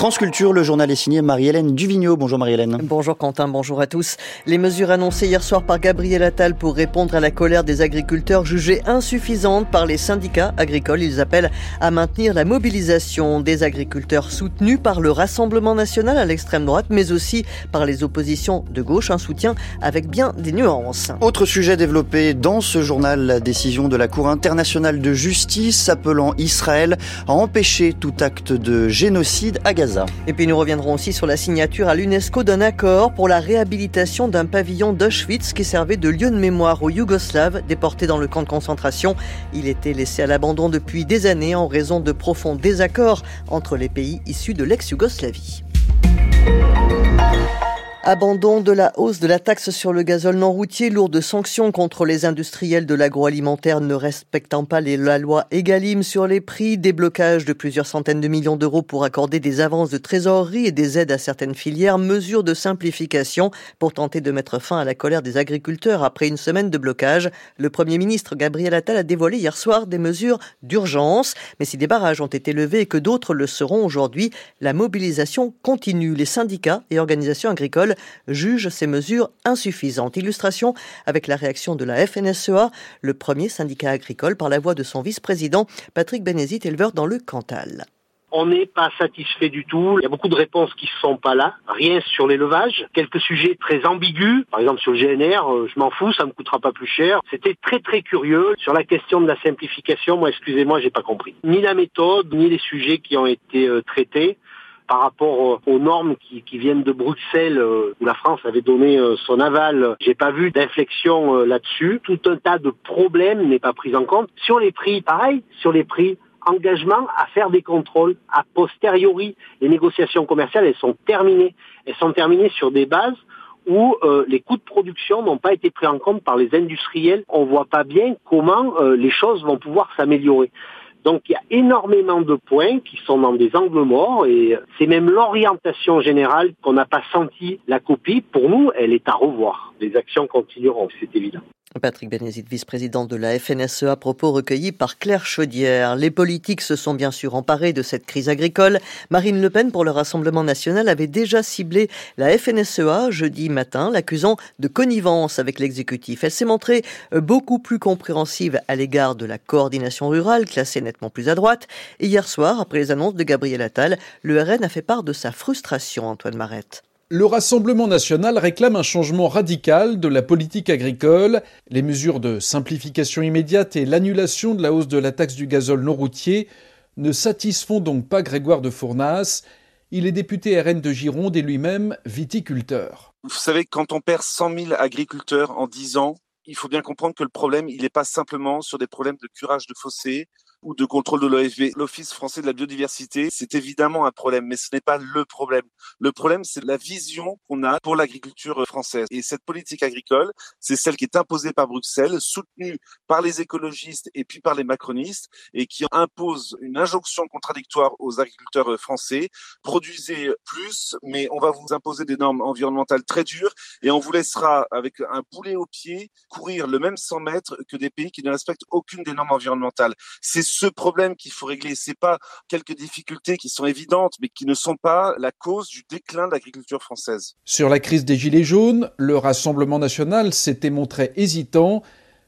France Culture, le journal est signé Marie-Hélène Duvigneau. Bonjour Marie-Hélène. Bonjour Quentin, bonjour à tous. Les mesures annoncées hier soir par Gabriel Attal pour répondre à la colère des agriculteurs jugées insuffisantes par les syndicats agricoles. Ils appellent à maintenir la mobilisation des agriculteurs soutenus par le Rassemblement national à l'extrême droite, mais aussi par les oppositions de gauche. Un soutien avec bien des nuances. Autre sujet développé dans ce journal, la décision de la Cour internationale de justice appelant Israël à empêcher tout acte de génocide à Gaza. Et puis nous reviendrons aussi sur la signature à l'UNESCO d'un accord pour la réhabilitation d'un pavillon d'Auschwitz qui servait de lieu de mémoire aux Yougoslaves déportés dans le camp de concentration. Il était laissé à l'abandon depuis des années en raison de profonds désaccords entre les pays issus de l'ex-Yougoslavie. Abandon de la hausse de la taxe sur le gazole non routier, lourde sanctions contre les industriels de l'agroalimentaire ne respectant pas la loi Egalim sur les prix, déblocage de plusieurs centaines de millions d'euros pour accorder des avances de trésorerie et des aides à certaines filières, mesures de simplification pour tenter de mettre fin à la colère des agriculteurs après une semaine de blocage. Le Premier ministre Gabriel Attal a dévoilé hier soir des mesures d'urgence, mais si des barrages ont été levés et que d'autres le seront aujourd'hui, la mobilisation continue. Les syndicats et organisations agricoles juge ces mesures insuffisantes. Illustration avec la réaction de la FNSEA, le premier syndicat agricole, par la voix de son vice-président Patrick Bénézit, éleveur dans le Cantal. On n'est pas satisfait du tout. Il y a beaucoup de réponses qui ne sont pas là. Rien sur l'élevage. Quelques sujets très ambigus. Par exemple, sur le GNR, euh, je m'en fous, ça me coûtera pas plus cher. C'était très très curieux. Sur la question de la simplification, moi, excusez-moi, j'ai pas compris. Ni la méthode, ni les sujets qui ont été euh, traités par rapport aux normes qui, viennent de Bruxelles, euh, où la France avait donné euh, son aval. J'ai pas vu d'inflexion euh, là-dessus. Tout un tas de problèmes n'est pas pris en compte. Sur les prix, pareil, sur les prix, engagement à faire des contrôles a posteriori. Les négociations commerciales, elles sont terminées. Elles sont terminées sur des bases où les coûts de production n'ont pas été pris en compte par les industriels. On voit pas bien comment les choses vont pouvoir s'améliorer. Donc il y a énormément de points qui sont dans des angles morts et c'est même l'orientation générale qu'on n'a pas senti la copie. Pour nous, elle est à revoir. Les actions continueront, c'est évident. Patrick Bénézit, vice-président de la FNSE, à propos recueillis par Claire Chaudière. Les politiques se sont bien sûr emparés de cette crise agricole. Marine Le Pen, pour le Rassemblement national, avait déjà ciblé la FNSEA jeudi matin, l'accusant de connivence avec l'exécutif. Elle s'est montrée beaucoup plus compréhensive à l'égard de la coordination rurale, classée nettement plus à droite. Et hier soir, après les annonces de Gabriel Attal, le RN a fait part de sa frustration, Antoine Marette. Le Rassemblement national réclame un changement radical de la politique agricole. Les mesures de simplification immédiate et l'annulation de la hausse de la taxe du gazole non routier ne satisfont donc pas Grégoire de Fournas. Il est député RN de Gironde et lui-même viticulteur. Vous savez, quand on perd 100 000 agriculteurs en 10 ans, il faut bien comprendre que le problème, il n'est pas simplement sur des problèmes de curage de fossés ou de contrôle de l'OFB. L'Office français de la biodiversité, c'est évidemment un problème, mais ce n'est pas le problème. Le problème, c'est la vision qu'on a pour l'agriculture française. Et cette politique agricole, c'est celle qui est imposée par Bruxelles, soutenue par les écologistes et puis par les macronistes, et qui impose une injonction contradictoire aux agriculteurs français. Produisez plus, mais on va vous imposer des normes environnementales très dures, et on vous laissera, avec un boulet au pied, courir le même 100 mètres que des pays qui ne respectent aucune des normes environnementales. Ce problème qu'il faut régler. C'est pas quelques difficultés qui sont évidentes, mais qui ne sont pas la cause du déclin de l'agriculture française. Sur la crise des Gilets jaunes, le Rassemblement national s'était montré hésitant.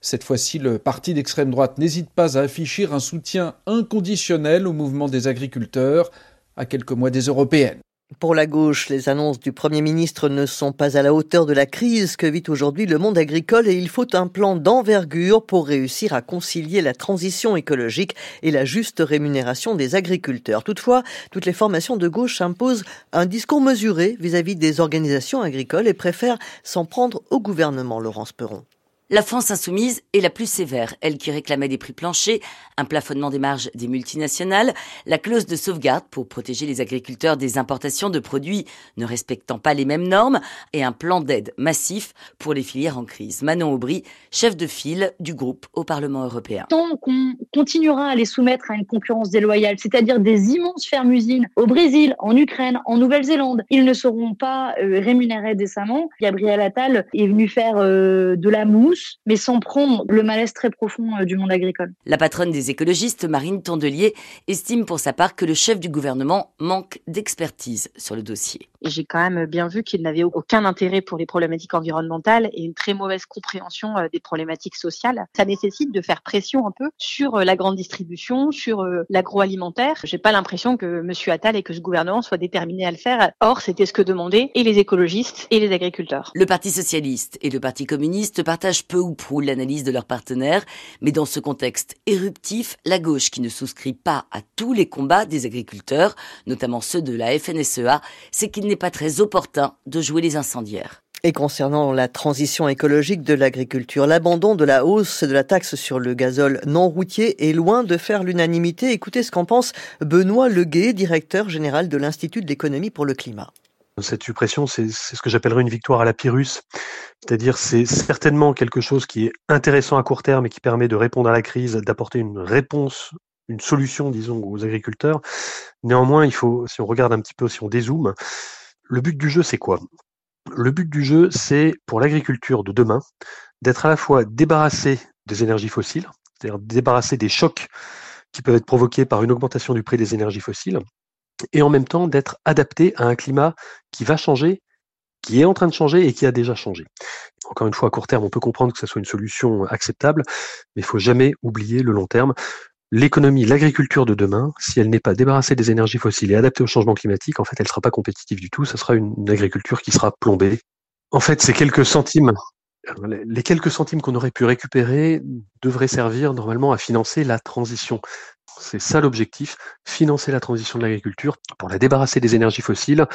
Cette fois-ci, le parti d'extrême droite n'hésite pas à afficher un soutien inconditionnel au mouvement des agriculteurs à quelques mois des européennes. Pour la gauche, les annonces du Premier ministre ne sont pas à la hauteur de la crise que vit aujourd'hui le monde agricole et il faut un plan d'envergure pour réussir à concilier la transition écologique et la juste rémunération des agriculteurs. Toutefois, toutes les formations de gauche imposent un discours mesuré vis-à-vis -vis des organisations agricoles et préfèrent s'en prendre au gouvernement, Laurence Perron. La France insoumise est la plus sévère, elle qui réclamait des prix planchers, un plafonnement des marges des multinationales, la clause de sauvegarde pour protéger les agriculteurs des importations de produits ne respectant pas les mêmes normes et un plan d'aide massif pour les filières en crise. Manon Aubry, chef de file du groupe au Parlement européen. Tant qu'on continuera à les soumettre à une concurrence déloyale, c'est-à-dire des immenses fermes-usines au Brésil, en Ukraine, en Nouvelle-Zélande, ils ne seront pas euh, rémunérés décemment. Gabriel Attal est venu faire euh, de la mousse mais sans prendre le malaise très profond euh, du monde agricole. La patronne des écologistes, Marine Tondelier, estime pour sa part que le chef du gouvernement manque d'expertise sur le dossier. J'ai quand même bien vu qu'il n'avait aucun intérêt pour les problématiques environnementales et une très mauvaise compréhension euh, des problématiques sociales. Ça nécessite de faire pression un peu sur euh, la grande distribution, sur l'agroalimentaire. J'ai pas l'impression que M. Attal et que ce gouvernement soient déterminés à le faire. Or, c'était ce que demandaient et les écologistes et les agriculteurs. Le Parti socialiste et le Parti communiste partagent peu ou prou l'analyse de leurs partenaires, mais dans ce contexte éruptif, la gauche qui ne souscrit pas à tous les combats des agriculteurs, notamment ceux de la FNSEA, c'est qu'il n'est pas très opportun de jouer les incendiaires. Et concernant la transition écologique de l'agriculture, l'abandon de la hausse de la taxe sur le gazole non routier est loin de faire l'unanimité. Écoutez ce qu'en pense Benoît Leguet, directeur général de l'Institut de l'économie pour le climat. Cette suppression, c'est ce que j'appellerais une victoire à la Pyrrhus. C'est-à-dire, c'est certainement quelque chose qui est intéressant à court terme et qui permet de répondre à la crise, d'apporter une réponse, une solution, disons, aux agriculteurs. Néanmoins, il faut, si on regarde un petit peu, si on dézoome, le but du jeu, c'est quoi? Le but du jeu, c'est pour l'agriculture de demain d'être à la fois débarrassé des énergies fossiles, c'est-à-dire débarrassé des chocs qui peuvent être provoqués par une augmentation du prix des énergies fossiles, et en même temps d'être adapté à un climat qui va changer, qui est en train de changer et qui a déjà changé. Encore une fois, à court terme, on peut comprendre que ce soit une solution acceptable, mais il faut jamais oublier le long terme. L'économie, l'agriculture de demain, si elle n'est pas débarrassée des énergies fossiles et adaptée au changement climatique, en fait, elle ne sera pas compétitive du tout. Ce sera une, agriculture qui sera plombée. En fait, ces quelques centimes, les quelques centimes qu'on aurait pu récupérer devraient servir normalement à financer la transition. C'est ça l'objectif, financer la transition de l'agriculture pour la débarrasser des énergies fossiles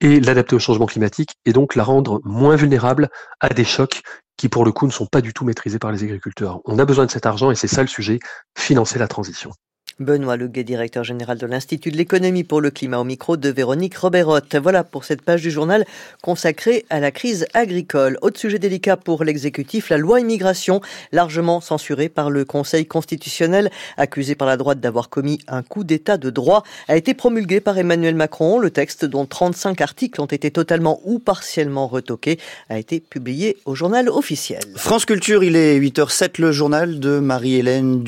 et l'adapter au changement climatique et donc la rendre moins vulnérable à des chocs qui pour le coup ne sont pas du tout maîtrisés par les agriculteurs. On a besoin de cet argent et c'est ça le sujet, financer la transition. Benoît Leguet, directeur général de l'Institut de l'économie pour le climat au micro de Véronique Roberotte. Voilà pour cette page du journal consacrée à la crise agricole. Autre sujet délicat pour l'exécutif, la loi immigration, largement censurée par le Conseil constitutionnel, accusé par la droite d'avoir commis un coup d'état de droit, a été promulguée par Emmanuel Macron. Le texte, dont 35 articles ont été totalement ou partiellement retoqués, a été publié au journal officiel. France Culture, il est 8h07, le journal de Marie-Hélène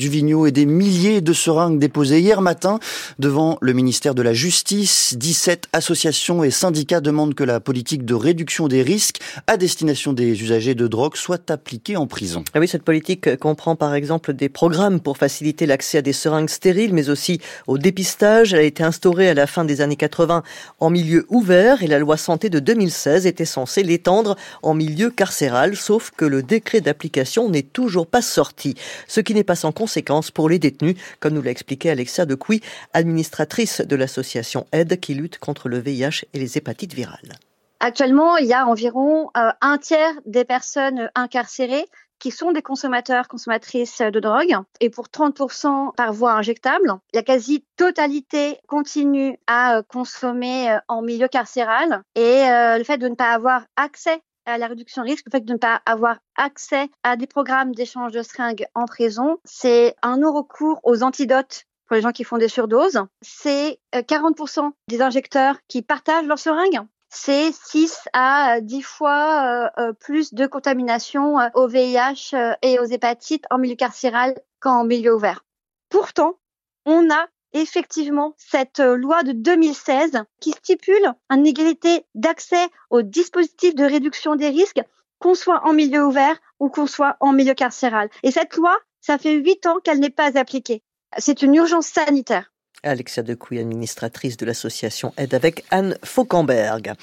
et des milliers de déposé hier matin devant le ministère de la Justice. 17 associations et syndicats demandent que la politique de réduction des risques à destination des usagers de drogue soit appliquée en prison. Ah oui, cette politique comprend par exemple des programmes pour faciliter l'accès à des seringues stériles, mais aussi au dépistage. Elle a été instaurée à la fin des années 80 en milieu ouvert et la loi santé de 2016 était censée l'étendre en milieu carcéral, sauf que le décret d'application n'est toujours pas sorti, ce qui n'est pas sans conséquence pour les détenus, comme nous l'a expliqué Alexia de Couy, administratrice de l'association Aide qui lutte contre le VIH et les hépatites virales. Actuellement, il y a environ euh, un tiers des personnes incarcérées qui sont des consommateurs, consommatrices de drogue. Et pour 30% par voie injectable, la quasi-totalité continue à euh, consommer euh, en milieu carcéral. Et le fait de ne pas avoir accès à la réduction de risque, le fait de ne pas avoir accès à des programmes d'échange de seringues en prison, c'est un non-recours aux antidotes pour les gens qui font des surdoses. C'est 40% euh, des injecteurs qui partagent leurs seringues. C'est 6 à 10 fois euh, euh, plus de contamination au VIH et aux hépatites en milieu carcéral qu'en milieu ouvert. Pourtant, on a effectivement cette euh, loi de 2016 qui stipule une égalité d'accès aux dispositifs de réduction des risques, qu'on soit en milieu ouvert ou qu'on soit en milieu carcéral. Et cette loi, ça fait huit ans qu'elle n'est pas appliquée. C'est une urgence sanitaire. Alexia Decouy, administratrice de l'association Aide avec Anne Fauquemberg.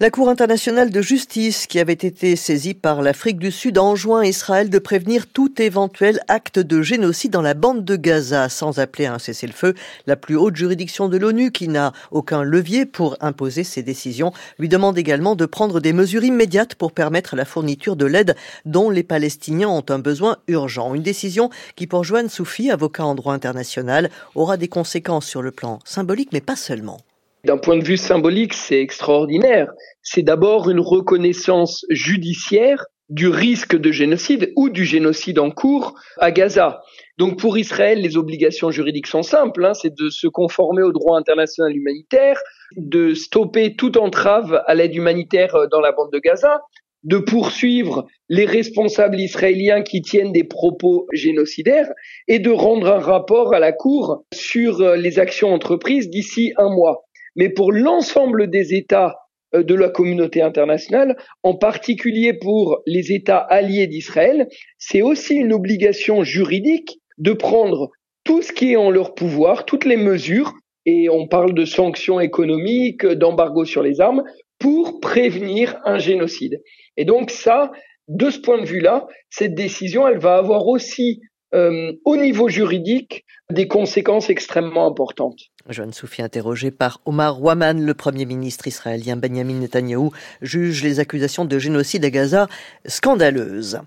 La Cour internationale de justice, qui avait été saisie par l'Afrique du Sud, enjoint Israël de prévenir tout éventuel acte de génocide dans la bande de Gaza, sans appeler à un cessez-le-feu. La plus haute juridiction de l'ONU, qui n'a aucun levier pour imposer ses décisions, lui demande également de prendre des mesures immédiates pour permettre la fourniture de l'aide dont les Palestiniens ont un besoin urgent. Une décision qui, pour Joanne Soufi, avocat en droit international, aura des conséquences sur le plan symbolique, mais pas seulement. D'un point de vue symbolique, c'est extraordinaire. C'est d'abord une reconnaissance judiciaire du risque de génocide ou du génocide en cours à Gaza. Donc pour Israël, les obligations juridiques sont simples, hein, c'est de se conformer au droit international humanitaire, de stopper toute entrave à l'aide humanitaire dans la bande de Gaza. de poursuivre les responsables israéliens qui tiennent des propos génocidaires et de rendre un rapport à la Cour sur euh, les actions entreprises d'ici un mois. Mais pour l'ensemble des États euh, de la communauté internationale, en particulier pour les États alliés d'Israël, c'est aussi une obligation juridique de prendre tout ce qui est en leur pouvoir, toutes les mesures, et on parle de sanctions économiques, d'embargo sur les armes, pour prévenir un génocide. Et donc ça, de ce point de vue-là, cette décision, elle va avoir aussi euh, au niveau juridique des conséquences extrêmement importantes. Joanne Soufi, interrogé par Omar Waman, le Premier ministre israélien Benjamin Netanyahou, juge les accusations de génocide à Gaza scandaleuses.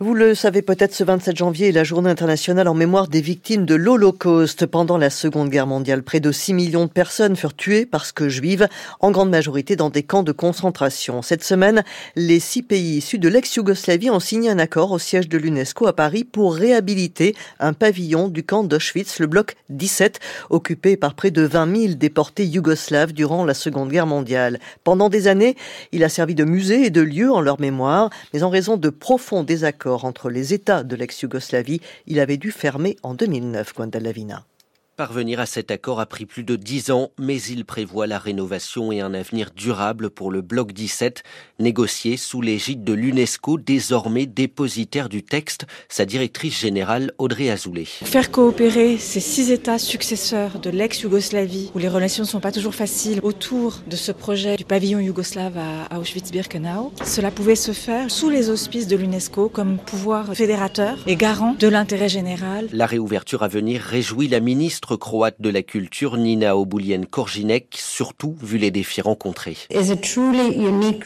Vous le savez peut-être, ce 27 janvier est la journée internationale en mémoire des victimes de l'Holocauste. Pendant la Seconde Guerre mondiale, près de 6 millions de personnes furent tuées parce que juives, en grande majorité dans des camps de concentration. Cette semaine, les six pays issus de l'ex-Yougoslavie ont signé un accord au siège de l'UNESCO à Paris pour réhabiliter un pavillon du camp d'Auschwitz, le bloc 17, occupé par près de 20 000 déportés yougoslaves durant la Seconde Guerre mondiale. Pendant des années, il a servi de musée et de lieu en leur mémoire, mais en raison de profonds désaccords entre les États de l'ex-Yougoslavie, il avait dû fermer en 2009, Lavina. Parvenir à cet accord a pris plus de dix ans, mais il prévoit la rénovation et un avenir durable pour le bloc 17, négocié sous l'égide de l'UNESCO, désormais dépositaire du texte, sa directrice générale Audrey Azoulay. Faire coopérer ces six États successeurs de l'ex-Yougoslavie, où les relations ne sont pas toujours faciles, autour de ce projet du pavillon yougoslave à Auschwitz-Birkenau, cela pouvait se faire sous les auspices de l'UNESCO comme pouvoir fédérateur et garant de l'intérêt général. La réouverture à venir réjouit la ministre croate de la culture Nina Oboulienne-Korjinek, surtout vu les défis rencontrés.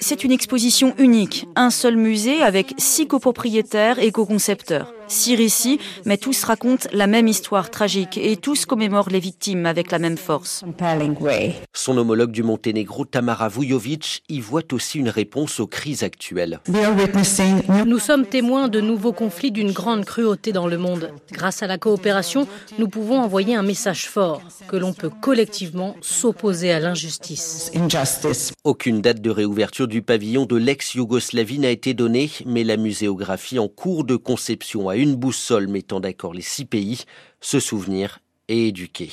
C'est une exposition unique, un seul musée avec six copropriétaires et co-concepteurs. Six récits, mais tous racontent la même histoire tragique et tous commémorent les victimes avec la même force. Son homologue du Monténégro, Tamara Vujovic, y voit aussi une réponse aux crises actuelles. Nous sommes témoins de nouveaux conflits d'une grande cruauté dans le monde. Grâce à la coopération, nous pouvons envoyer un message fort que l'on peut collectivement s'opposer à l'injustice. Aucune date de réouverture du pavillon de l'ex-Yougoslavie n'a été donnée, mais la muséographie en cours de conception a une boussole mettant d'accord les six pays, se souvenir et éduquer.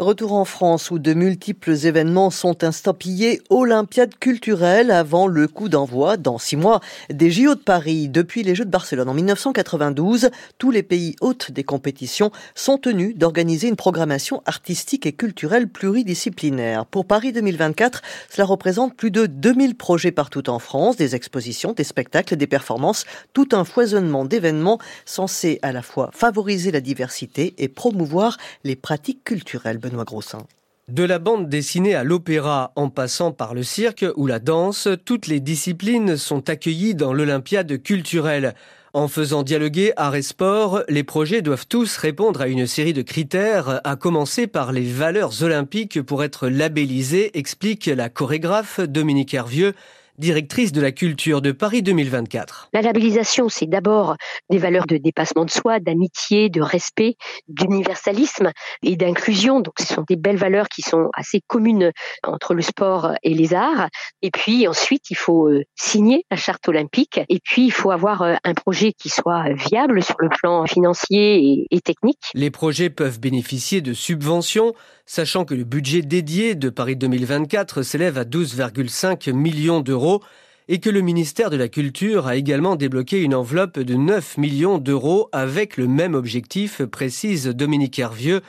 Retour en France où de multiples événements sont instampillés Olympiade culturelle avant le coup d'envoi dans six mois des JO de Paris. Depuis les Jeux de Barcelone en 1992, tous les pays hôtes des compétitions sont tenus d'organiser une programmation artistique et culturelle pluridisciplinaire. Pour Paris 2024, cela représente plus de 2000 projets partout en France, des expositions, des spectacles, des performances, tout un foisonnement d'événements censés à la fois favoriser la diversité et promouvoir les pratiques culturelles. De la bande dessinée à l'opéra en passant par le cirque ou la danse, toutes les disciplines sont accueillies dans l'Olympiade culturelle. En faisant dialoguer art et sport, les projets doivent tous répondre à une série de critères, à commencer par les valeurs olympiques pour être labellisés, explique la chorégraphe Dominique Hervieux directrice de la culture de Paris 2024. La labellisation, c'est d'abord des valeurs de dépassement de soi, d'amitié, de respect, d'universalisme et d'inclusion. Donc, ce sont des belles valeurs qui sont assez communes entre le sport et les arts. Et puis ensuite, il faut euh, signer la charte olympique. Et puis, il faut avoir euh, un projet qui soit viable sur le plan financier et, technique. Les projets peuvent bénéficier de subventions, sachant que le budget dédié de Paris 2024 s'élève à 12,5 millions d'euros et que le ministère de la Culture a également débloqué une enveloppe de 9 millions d'euros avec le même objectif, précise Dominique Hervieux,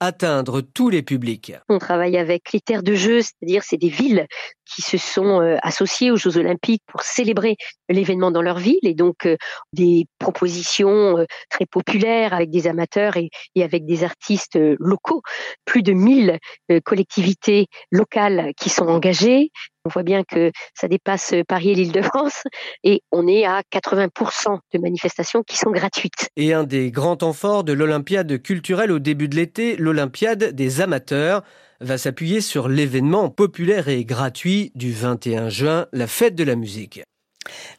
atteindre tous les publics. On travaille avec critères de jeu, c'est-à-dire c'est des villes qui se sont euh, associées aux Jeux Olympiques pour célébrer l'événement dans leur ville et donc euh, des propositions euh, très populaires avec des amateurs et avec des artistes locaux. Plus de 1000 collectivités locales qui sont engagées, on voit bien que ça dépasse Paris et l'Île-de-France et on est à 80% de manifestations qui sont gratuites. Et un des grands temps de l'Olympiade culturelle au début de l'été, l'Olympiade des amateurs, va s'appuyer sur l'événement populaire et gratuit du 21 juin, la fête de la musique.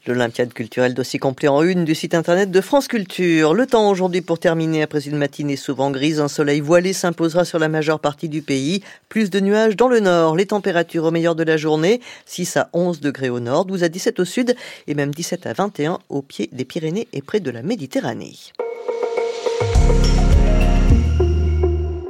L'Olympiade culturelle d'aussi complet en une du site internet de France Culture. Le temps aujourd'hui pour terminer après une matinée souvent grise, un soleil voilé s'imposera sur la majeure partie du pays. Plus de nuages dans le nord. Les températures au meilleur de la journée, 6 à 11 degrés au nord, 12 à 17 au sud et même 17 à 21 au pied des Pyrénées et près de la Méditerranée.